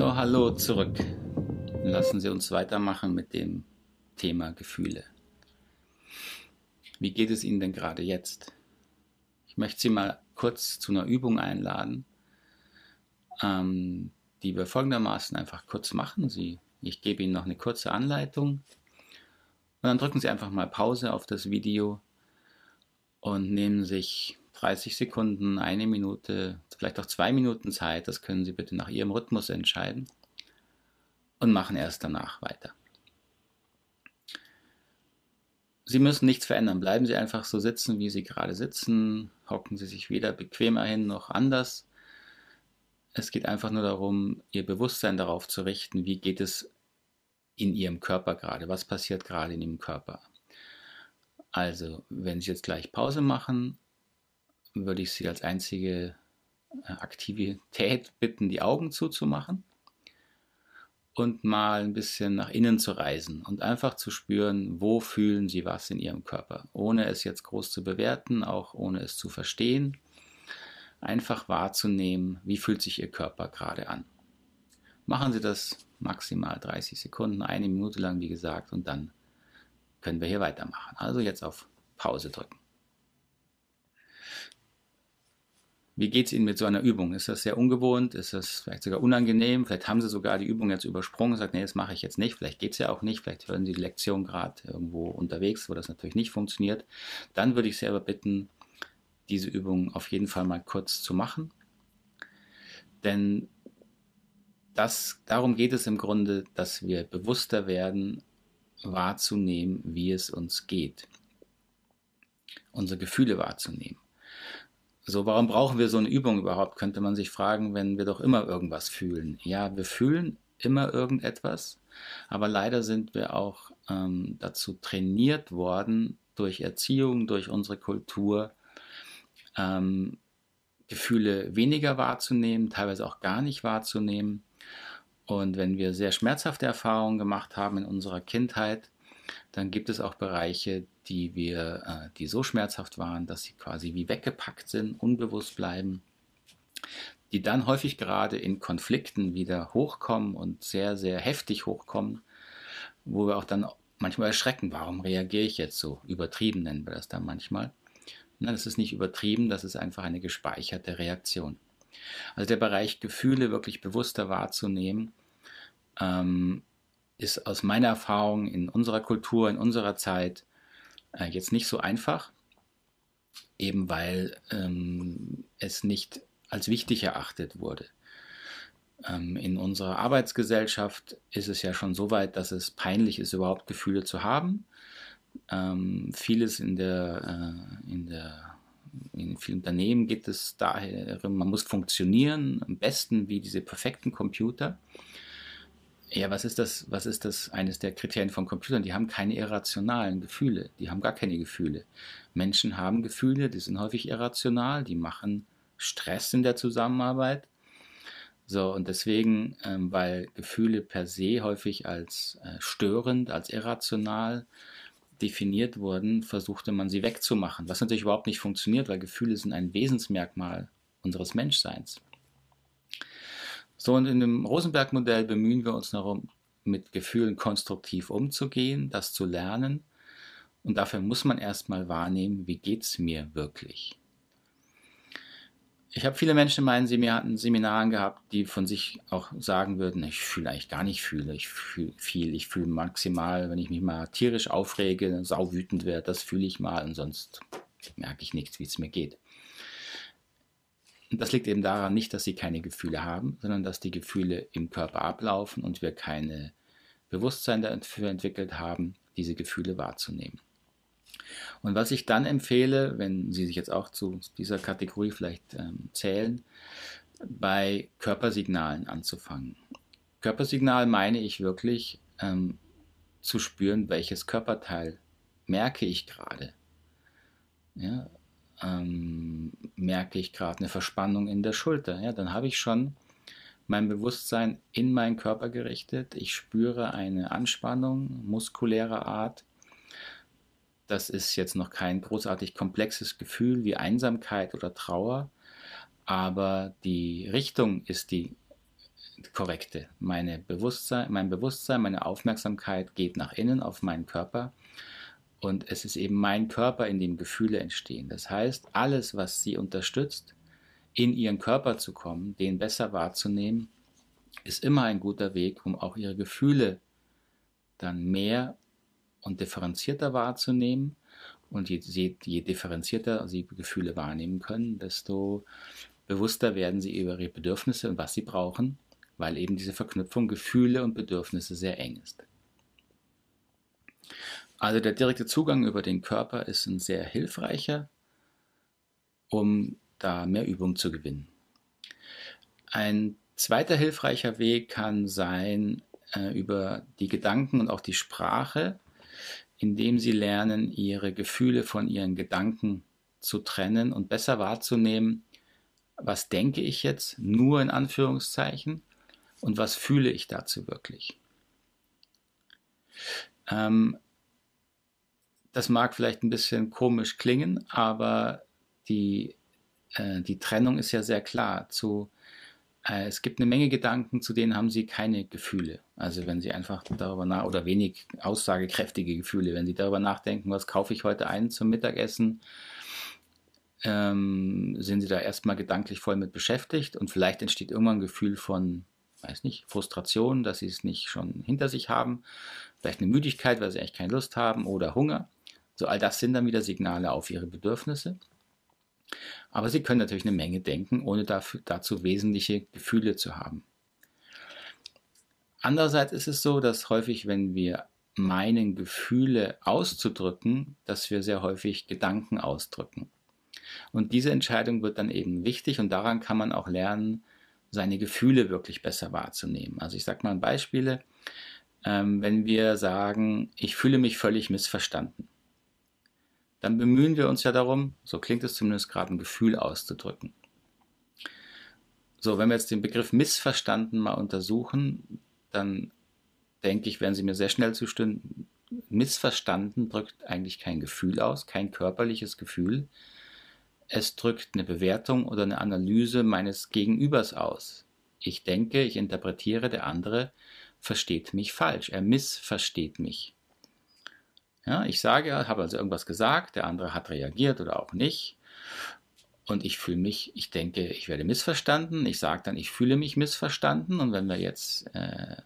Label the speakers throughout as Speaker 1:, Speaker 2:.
Speaker 1: So, hallo zurück. Lassen Sie uns weitermachen mit dem Thema Gefühle. Wie geht es Ihnen denn gerade jetzt? Ich möchte Sie mal kurz zu einer Übung einladen, ähm, die wir folgendermaßen einfach kurz machen. Sie, ich gebe Ihnen noch eine kurze Anleitung und dann drücken Sie einfach mal Pause auf das Video und nehmen sich 30 Sekunden, eine Minute, vielleicht auch zwei Minuten Zeit, das können Sie bitte nach Ihrem Rhythmus entscheiden und machen erst danach weiter. Sie müssen nichts verändern. Bleiben Sie einfach so sitzen, wie Sie gerade sitzen. Hocken Sie sich weder bequemer hin noch anders. Es geht einfach nur darum, Ihr Bewusstsein darauf zu richten, wie geht es in Ihrem Körper gerade, was passiert gerade in Ihrem Körper. Also, wenn Sie jetzt gleich Pause machen, würde ich Sie als einzige äh, Aktivität bitten, die Augen zuzumachen und mal ein bisschen nach innen zu reisen und einfach zu spüren, wo fühlen Sie was in Ihrem Körper, ohne es jetzt groß zu bewerten, auch ohne es zu verstehen. Einfach wahrzunehmen, wie fühlt sich Ihr Körper gerade an. Machen Sie das maximal 30 Sekunden, eine Minute lang, wie gesagt, und dann können wir hier weitermachen. Also jetzt auf Pause drücken. Wie geht es Ihnen mit so einer Übung? Ist das sehr ungewohnt? Ist das vielleicht sogar unangenehm? Vielleicht haben Sie sogar die Übung jetzt übersprungen und sagt, nee, das mache ich jetzt nicht. Vielleicht geht es ja auch nicht. Vielleicht hören Sie die Lektion gerade irgendwo unterwegs, wo das natürlich nicht funktioniert. Dann würde ich Sie aber bitten, diese Übung auf jeden Fall mal kurz zu machen. Denn das, darum geht es im Grunde, dass wir bewusster werden, wahrzunehmen, wie es uns geht. Unsere Gefühle wahrzunehmen. So, warum brauchen wir so eine Übung überhaupt, könnte man sich fragen, wenn wir doch immer irgendwas fühlen. Ja, wir fühlen immer irgendetwas, aber leider sind wir auch ähm, dazu trainiert worden, durch Erziehung, durch unsere Kultur, ähm, Gefühle weniger wahrzunehmen, teilweise auch gar nicht wahrzunehmen. Und wenn wir sehr schmerzhafte Erfahrungen gemacht haben in unserer Kindheit, dann gibt es auch Bereiche, die wir, äh, die so schmerzhaft waren, dass sie quasi wie weggepackt sind, unbewusst bleiben, die dann häufig gerade in Konflikten wieder hochkommen und sehr, sehr heftig hochkommen, wo wir auch dann manchmal erschrecken, warum reagiere ich jetzt so? Übertrieben nennen wir das dann manchmal. Nein, das ist nicht übertrieben, das ist einfach eine gespeicherte Reaktion. Also der Bereich Gefühle wirklich bewusster wahrzunehmen, ähm, ist aus meiner Erfahrung in unserer Kultur, in unserer Zeit äh, jetzt nicht so einfach, eben weil ähm, es nicht als wichtig erachtet wurde. Ähm, in unserer Arbeitsgesellschaft ist es ja schon so weit, dass es peinlich ist, überhaupt Gefühle zu haben. Ähm, vieles in der, äh, in der in vielen Unternehmen geht es daher, man muss funktionieren, am besten wie diese perfekten Computer. Ja, was ist das, was ist das, eines der Kriterien von Computern? Die haben keine irrationalen Gefühle. Die haben gar keine Gefühle. Menschen haben Gefühle, die sind häufig irrational, die machen Stress in der Zusammenarbeit. So, und deswegen, ähm, weil Gefühle per se häufig als äh, störend, als irrational definiert wurden, versuchte man sie wegzumachen. Was natürlich überhaupt nicht funktioniert, weil Gefühle sind ein Wesensmerkmal unseres Menschseins. So, und in dem Rosenberg-Modell bemühen wir uns darum, mit Gefühlen konstruktiv umzugehen, das zu lernen. Und dafür muss man erstmal wahrnehmen, wie geht es mir wirklich. Ich habe viele Menschen in meinen Seminaren gehabt, die von sich auch sagen würden, ich fühle eigentlich gar nicht fühle, ich fühle viel, ich fühle maximal, wenn ich mich mal tierisch aufrege, sauwütend werde, das fühle ich mal und sonst merke ich nichts, wie es mir geht. Das liegt eben daran nicht, dass sie keine Gefühle haben, sondern dass die Gefühle im Körper ablaufen und wir keine Bewusstsein dafür entwickelt haben, diese Gefühle wahrzunehmen. Und was ich dann empfehle, wenn Sie sich jetzt auch zu dieser Kategorie vielleicht ähm, zählen, bei Körpersignalen anzufangen. Körpersignal meine ich wirklich ähm, zu spüren, welches Körperteil merke ich gerade. Ja, ähm, merke ich gerade eine Verspannung in der Schulter. Ja, dann habe ich schon mein Bewusstsein in meinen Körper gerichtet. Ich spüre eine Anspannung muskulärer Art. Das ist jetzt noch kein großartig komplexes Gefühl wie Einsamkeit oder Trauer, aber die Richtung ist die korrekte. Meine Bewusstsein, mein Bewusstsein, meine Aufmerksamkeit geht nach innen auf meinen Körper und es ist eben mein Körper, in dem Gefühle entstehen. Das heißt, alles, was sie unterstützt, in ihren Körper zu kommen, den besser wahrzunehmen, ist immer ein guter Weg, um auch ihre Gefühle dann mehr und differenzierter wahrzunehmen. Und je, je, je differenzierter sie Gefühle wahrnehmen können, desto bewusster werden sie über ihre Bedürfnisse und was sie brauchen, weil eben diese Verknüpfung Gefühle und Bedürfnisse sehr eng ist. Also der direkte Zugang über den Körper ist ein sehr hilfreicher, um da mehr Übung zu gewinnen. Ein zweiter hilfreicher Weg kann sein äh, über die Gedanken und auch die Sprache, indem sie lernen, ihre Gefühle von ihren Gedanken zu trennen und besser wahrzunehmen, was denke ich jetzt nur in Anführungszeichen und was fühle ich dazu wirklich. Ähm, das mag vielleicht ein bisschen komisch klingen, aber die, äh, die Trennung ist ja sehr klar. Zu, äh, es gibt eine Menge Gedanken, zu denen haben Sie keine Gefühle. Also wenn Sie einfach darüber nach oder wenig aussagekräftige Gefühle, wenn Sie darüber nachdenken, was kaufe ich heute ein zum Mittagessen, ähm, sind Sie da erstmal gedanklich voll mit beschäftigt und vielleicht entsteht irgendwann ein Gefühl von, weiß nicht, Frustration, dass Sie es nicht schon hinter sich haben, vielleicht eine Müdigkeit, weil Sie eigentlich keine Lust haben oder Hunger. So all das sind dann wieder Signale auf Ihre Bedürfnisse. Aber Sie können natürlich eine Menge denken, ohne dafür, dazu wesentliche Gefühle zu haben. Andererseits ist es so, dass häufig, wenn wir meinen, Gefühle auszudrücken, dass wir sehr häufig Gedanken ausdrücken. Und diese Entscheidung wird dann eben wichtig und daran kann man auch lernen, seine Gefühle wirklich besser wahrzunehmen. Also ich sage mal Beispiele. Ähm, wenn wir sagen, ich fühle mich völlig missverstanden, dann bemühen wir uns ja darum, so klingt es zumindest gerade, ein Gefühl auszudrücken. So, wenn wir jetzt den Begriff missverstanden mal untersuchen, dann denke ich, werden Sie mir sehr schnell zustimmen. Missverstanden drückt eigentlich kein Gefühl aus, kein körperliches Gefühl, es drückt eine Bewertung oder eine Analyse meines Gegenübers aus. Ich denke, ich interpretiere, der andere versteht mich falsch. Er missversteht mich. Ja, ich sage, habe also irgendwas gesagt, der andere hat reagiert oder auch nicht. Und ich fühle mich, ich denke, ich werde missverstanden. Ich sage dann, ich fühle mich missverstanden. Und wenn wir jetzt äh,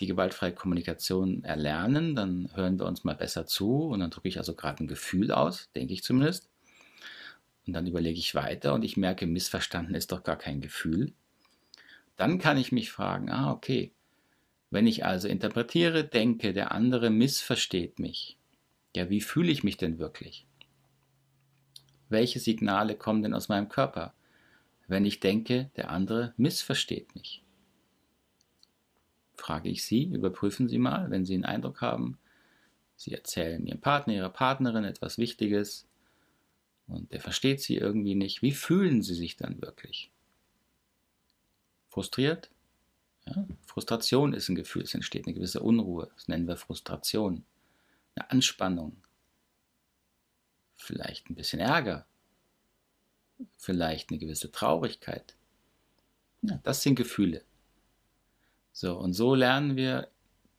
Speaker 1: die gewaltfreie Kommunikation erlernen, dann hören wir uns mal besser zu. Und dann drücke ich also gerade ein Gefühl aus, denke ich zumindest. Und dann überlege ich weiter und ich merke, missverstanden ist doch gar kein Gefühl. Dann kann ich mich fragen, ah, okay, wenn ich also interpretiere, denke, der andere missversteht mich, ja, wie fühle ich mich denn wirklich? Welche Signale kommen denn aus meinem Körper, wenn ich denke, der andere missversteht mich? Frage ich Sie, überprüfen Sie mal, wenn Sie einen Eindruck haben, Sie erzählen Ihrem Partner, Ihrer Partnerin etwas Wichtiges, und der versteht sie irgendwie nicht. Wie fühlen sie sich dann wirklich? Frustriert? Ja? Frustration ist ein Gefühl, es entsteht eine gewisse Unruhe. Das nennen wir Frustration. Eine Anspannung. Vielleicht ein bisschen Ärger. Vielleicht eine gewisse Traurigkeit. Ja, das sind Gefühle. So, und so lernen wir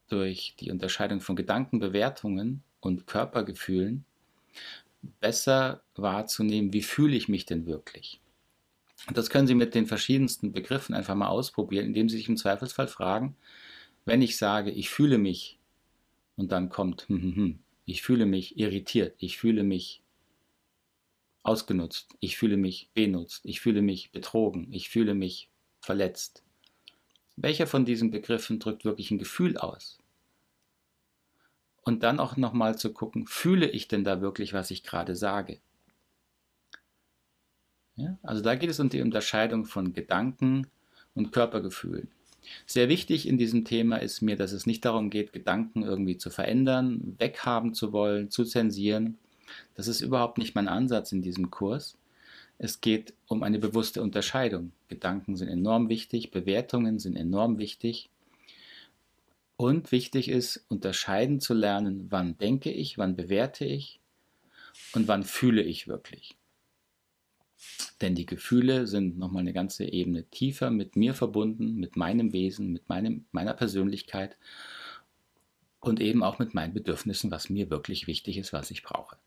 Speaker 1: durch die Unterscheidung von Gedankenbewertungen und Körpergefühlen besser wahrzunehmen, wie fühle ich mich denn wirklich. Das können Sie mit den verschiedensten Begriffen einfach mal ausprobieren, indem Sie sich im Zweifelsfall fragen, wenn ich sage, ich fühle mich und dann kommt, hm, hm, hm, ich fühle mich irritiert, ich fühle mich ausgenutzt, ich fühle mich benutzt, ich fühle mich betrogen, ich fühle mich verletzt. Welcher von diesen Begriffen drückt wirklich ein Gefühl aus? und dann auch nochmal zu gucken, fühle ich denn da wirklich, was ich gerade sage? Ja, also da geht es um die Unterscheidung von Gedanken und Körpergefühlen. Sehr wichtig in diesem Thema ist mir, dass es nicht darum geht, Gedanken irgendwie zu verändern, weghaben zu wollen, zu zensieren. Das ist überhaupt nicht mein Ansatz in diesem Kurs. Es geht um eine bewusste Unterscheidung. Gedanken sind enorm wichtig, Bewertungen sind enorm wichtig. Und wichtig ist, unterscheiden zu lernen, wann denke ich, wann bewerte ich und wann fühle ich wirklich. Denn die Gefühle sind nochmal eine ganze Ebene tiefer mit mir verbunden, mit meinem Wesen, mit meinem, meiner Persönlichkeit und eben auch mit meinen Bedürfnissen, was mir wirklich wichtig ist, was ich brauche.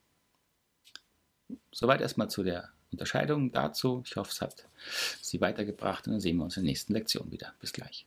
Speaker 1: Soweit erstmal zu der Unterscheidung dazu. Ich hoffe, es hat Sie weitergebracht und dann sehen wir uns in der nächsten Lektion wieder. Bis gleich.